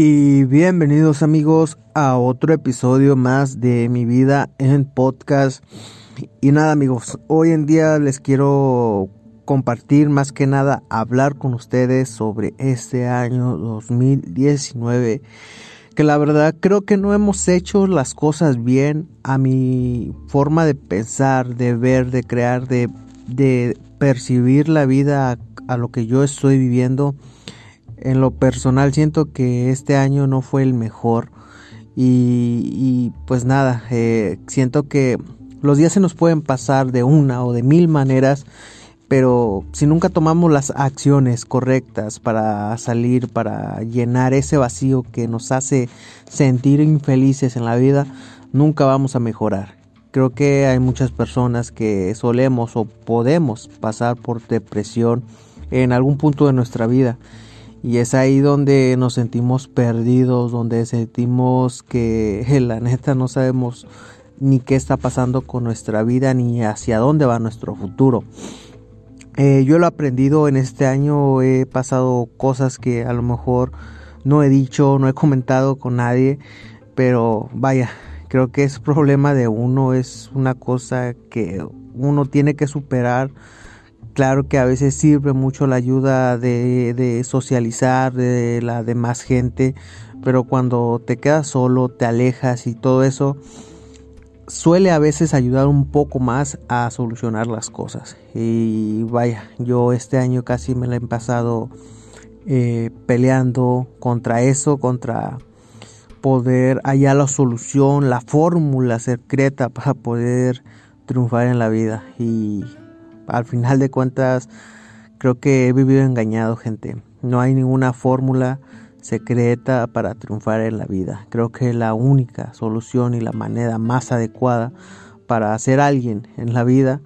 Y bienvenidos amigos a otro episodio más de mi vida en podcast. Y nada amigos, hoy en día les quiero compartir más que nada, hablar con ustedes sobre este año 2019. Que la verdad creo que no hemos hecho las cosas bien a mi forma de pensar, de ver, de crear, de, de percibir la vida a, a lo que yo estoy viviendo en lo personal siento que este año no fue el mejor y, pues nada, eh, siento que los días se nos pueden pasar de una o de mil maneras, pero si nunca tomamos las acciones correctas para salir, para llenar ese vacío que nos hace sentir infelices en la vida, nunca vamos a mejorar. Creo que hay muchas personas que solemos o podemos pasar por depresión en algún punto de nuestra vida y es ahí donde nos sentimos perdidos, donde sentimos que la neta no sabemos ni qué está pasando con nuestra vida ni hacia dónde va nuestro futuro. Eh, yo lo he aprendido en este año, he pasado cosas que a lo mejor no he dicho, no he comentado con nadie, pero vaya, creo que es problema de uno, es una cosa que uno tiene que superar Claro que a veces sirve mucho la ayuda de, socializar de la demás gente, pero cuando te quedas solo, te alejas y todo eso, suele a veces ayudar un poco más a solucionar las cosas. Y vaya, yo este año casi me la he pasado eh, peleando contra eso, contra poder hallar la solución, la fórmula secreta para poder triunfar en la vida. Y al final de cuentas creo que he vivido engañado gente. No hay ninguna fórmula secreta para triunfar en la vida. Creo que la única solución y la manera más adecuada para ser alguien en la vida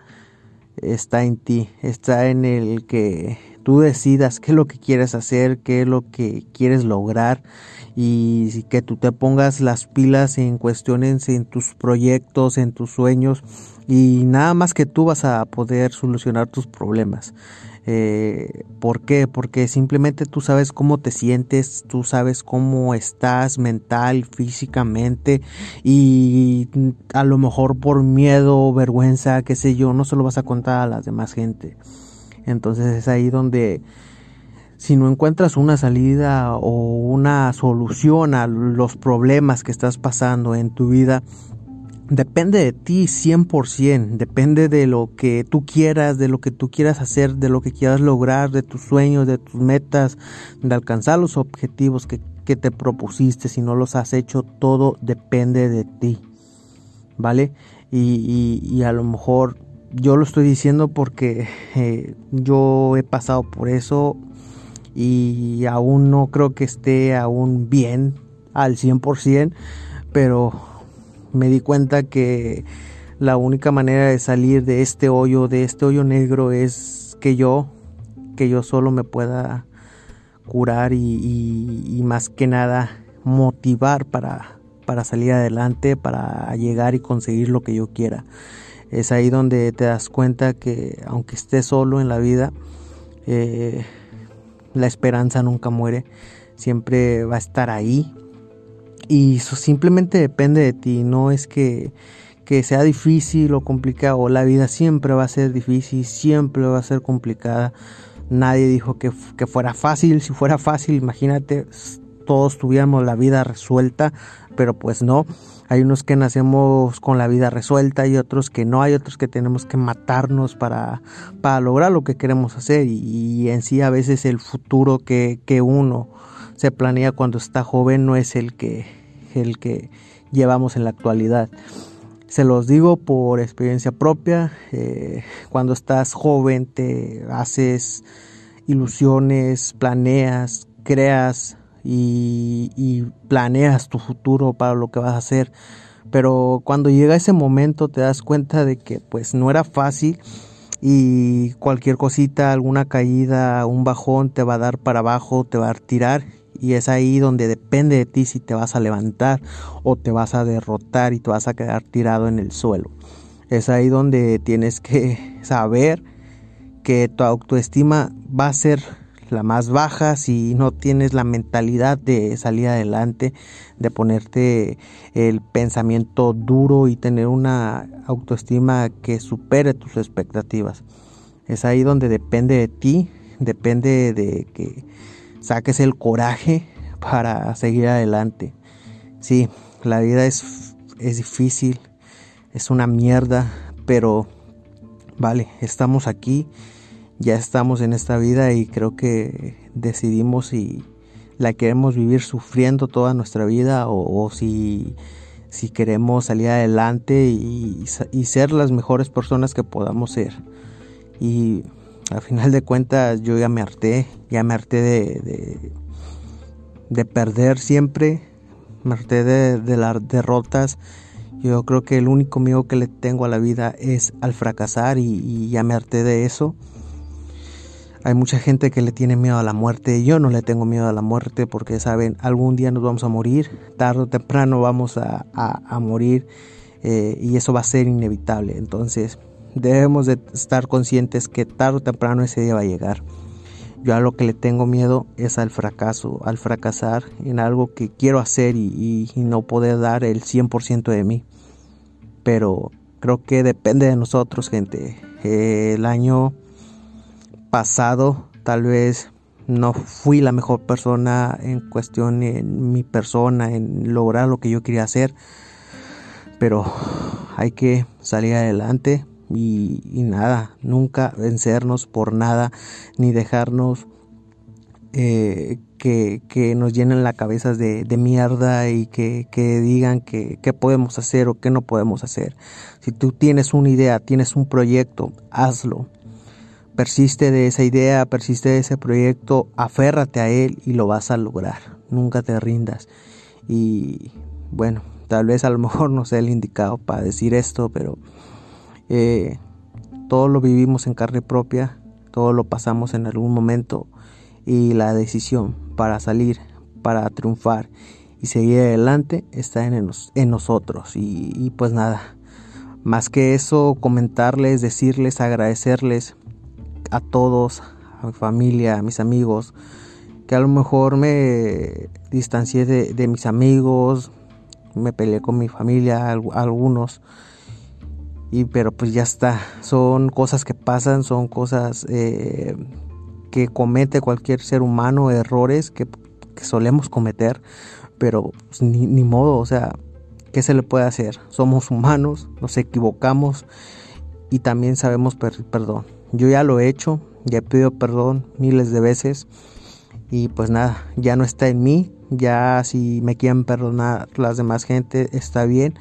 está en ti, está en el que tú decidas qué es lo que quieres hacer, qué es lo que quieres lograr y que tú te pongas las pilas en cuestiones en tus proyectos, en tus sueños y nada más que tú vas a poder solucionar tus problemas. Eh, ¿Por qué? Porque simplemente tú sabes cómo te sientes, tú sabes cómo estás mental, físicamente y a lo mejor por miedo, vergüenza, qué sé yo, no se lo vas a contar a las demás gente. Entonces es ahí donde si no encuentras una salida o una solución a los problemas que estás pasando en tu vida, depende de ti 100%, depende de lo que tú quieras, de lo que tú quieras hacer, de lo que quieras lograr, de tus sueños, de tus metas, de alcanzar los objetivos que, te propusiste, si no los has hecho, todo depende de ti, ¿vale? Y, a lo mejor yo lo estoy diciendo porque eh, yo he pasado por eso y aún no creo que esté aún bien al 100%, pero me di cuenta que la única manera de salir de este hoyo, de este hoyo negro, es que yo, que yo solo me pueda curar y, más que nada motivar para, para salir adelante, para llegar y conseguir lo que yo quiera. Es ahí donde te das cuenta que aunque estés solo en la vida, eh, la esperanza nunca muere, siempre va a estar ahí y eso simplemente depende de ti, no es que, que sea difícil o complicado, la vida siempre va a ser difícil, siempre va a ser complicada. Nadie dijo que, que fuera fácil, si fuera fácil, imagínate, todos tuviéramos la vida resuelta, pero pues no. Hay unos que nacemos con la vida resuelta y otros que no. Hay otros que tenemos que matarnos para, para lograr lo que queremos hacer. Y, en sí a veces el futuro que, que uno se planea cuando está joven no es el que, el que llevamos en la actualidad. Se los digo por experiencia propia, eh, cuando estás joven te haces ilusiones, planeas, creas y, planeas tu futuro para lo que vas a hacer. Pero cuando llega ese momento te das cuenta de que pues no era fácil y cualquier cosita, alguna caída, un bajón te va a dar para abajo, te va a tirar y es ahí donde depende de ti si te vas a levantar o te vas a derrotar y te vas a quedar tirado en el suelo. Es ahí donde tienes que saber que tu autoestima va a ser la más baja, si no tienes la mentalidad de salir adelante, de ponerte el pensamiento duro y tener una autoestima que supere tus expectativas. Es ahí donde depende de ti, depende de que saques el coraje para seguir adelante. Sí, la vida es, es difícil, es una mierda, pero vale, estamos aquí, ya estamos en esta vida y creo que decidimos si la queremos vivir sufriendo toda nuestra vida o, si, si, queremos salir adelante y, ser las mejores personas que podamos ser. Y al final de cuentas yo ya me harté, ya me harté de, de, perder siempre, me harté de las derrotas yo creo que el único miedo que le tengo a la vida es al fracasar y, ya me harté de eso. Hay mucha gente que le tiene miedo a la muerte. Yo no le tengo miedo a la muerte porque saben, algún día nos vamos a morir, tarde o temprano vamos a, morir eh, y eso va a ser inevitable. Entonces debemos de estar conscientes que tarde o temprano ese día va a llegar. Yo a lo que le tengo miedo es al fracaso, al fracasar en algo que quiero hacer y, no poder dar el 100% de mí pero creo que depende de nosotros, gente. el año pasado tal vez no fui la mejor persona en cuestión en mi persona, en lograr lo que yo quería hacer, pero hay que salir adelante y, nada, nunca vencernos por nada, ni dejarnos eh, que, nos llenen la cabeza de, mierda y que, digan que, qué podemos hacer o qué no podemos hacer. Si tú tienes una idea, tienes un proyecto, hazlo. Persiste de esa idea, persiste de ese proyecto, aférrate a él y lo vas a lograr. Nunca te rindas. Y bueno, tal vez a lo mejor no sea el indicado para decir esto, pero eh, todo lo vivimos en carne propia, todo lo pasamos en algún momento y la decisión para salir, para triunfar y seguir adelante está en, en nosotros. Y, pues nada, más que eso, comentarles, decirles, agradecerles a todos, a mi familia, a mis amigos, que a lo mejor me distancié de, mis amigos, me peleé con mi familia, algunos. Y pero pues ya está, son cosas que pasan, son cosas eh, que comete cualquier ser humano, errores que, solemos cometer, pero pues, ni, ni, modo, o sea, ¿qué se le puede hacer? Somos humanos, nos equivocamos y también sabemos pedir perdón. Yo ya lo he hecho, ya he pedido perdón miles de veces y pues nada, ya no está en mí, ya si me quieren perdonar las demás gente está bien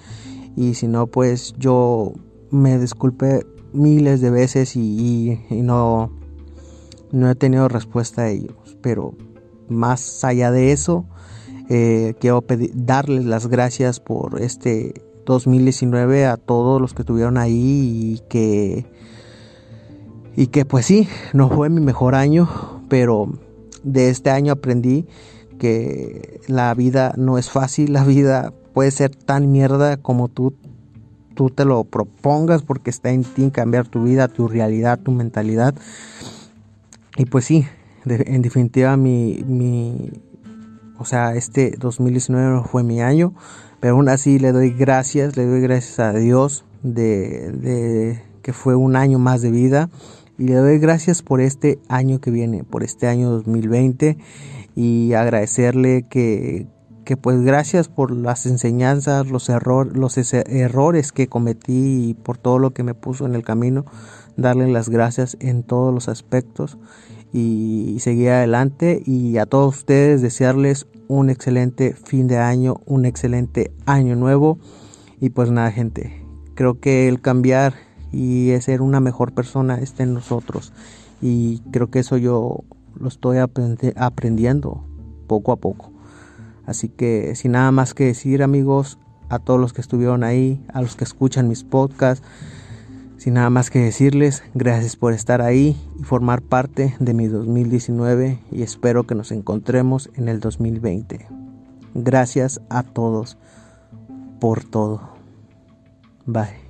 y si no pues yo me disculpe miles de veces y no no he tenido respuesta a ellos, pero más allá de eso, eh, quiero darles las gracias por este 2019 a todos los que estuvieron ahí y que y que pues sí, no fue mi mejor año, pero de este año aprendí que la vida no es fácil, la vida puede ser tan mierda como tú tú te lo propongas porque está en ti cambiar tu vida, tu realidad, tu mentalidad. Y pues sí, en definitiva mi, mi, o sea, este 2019 no fue mi año, pero aún así le doy gracias, le doy gracias a Dios de, de que fue un año más de vida y le doy gracias por este año que viene, por este año 2020 y agradecerle que, que pues gracias por las enseñanzas, los, error, los errores que cometí y por todo lo que me puso en el camino darle las gracias en todos los aspectos y seguir adelante y a todos ustedes desearles un excelente fin de año, un excelente año nuevo y pues nada gente, creo que el cambiar y ser una mejor persona está en nosotros y creo que eso yo lo estoy aprendiendo poco a poco. Así que sin nada más que decir amigos, a todos los que estuvieron ahí, a los que escuchan mis podcasts, sin nada más que decirles, gracias por estar ahí y formar parte de mi 2019 y espero que nos encontremos en el 2020. Gracias a todos por todo. Bye.